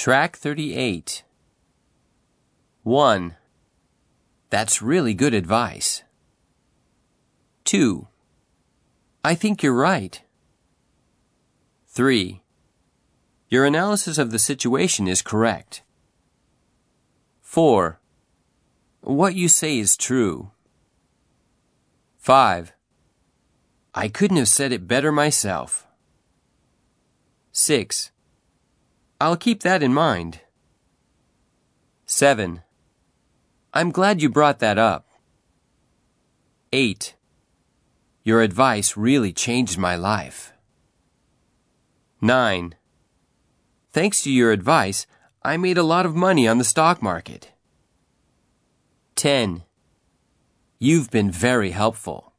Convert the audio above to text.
Track 38. 1. That's really good advice. 2. I think you're right. 3. Your analysis of the situation is correct. 4. What you say is true. 5. I couldn't have said it better myself. 6. I'll keep that in mind. 7. I'm glad you brought that up. 8. Your advice really changed my life. 9. Thanks to your advice, I made a lot of money on the stock market. 10. You've been very helpful.